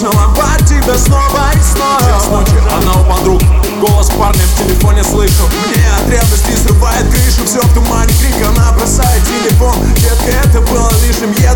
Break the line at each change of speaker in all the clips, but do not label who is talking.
целовать тебя снова и снова. Час ночи, она у подруг. Голос парня в телефоне слышу. Мне от ревности срывает крышу. Все в тумане крик, она бросает телефон. Детка, это было лишним, я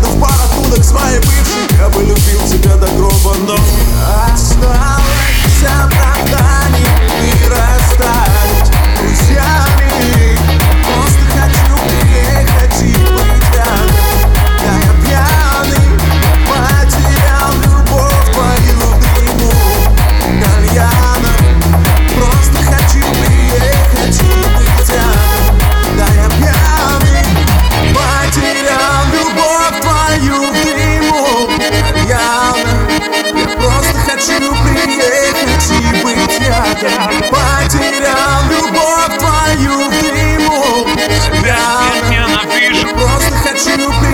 she look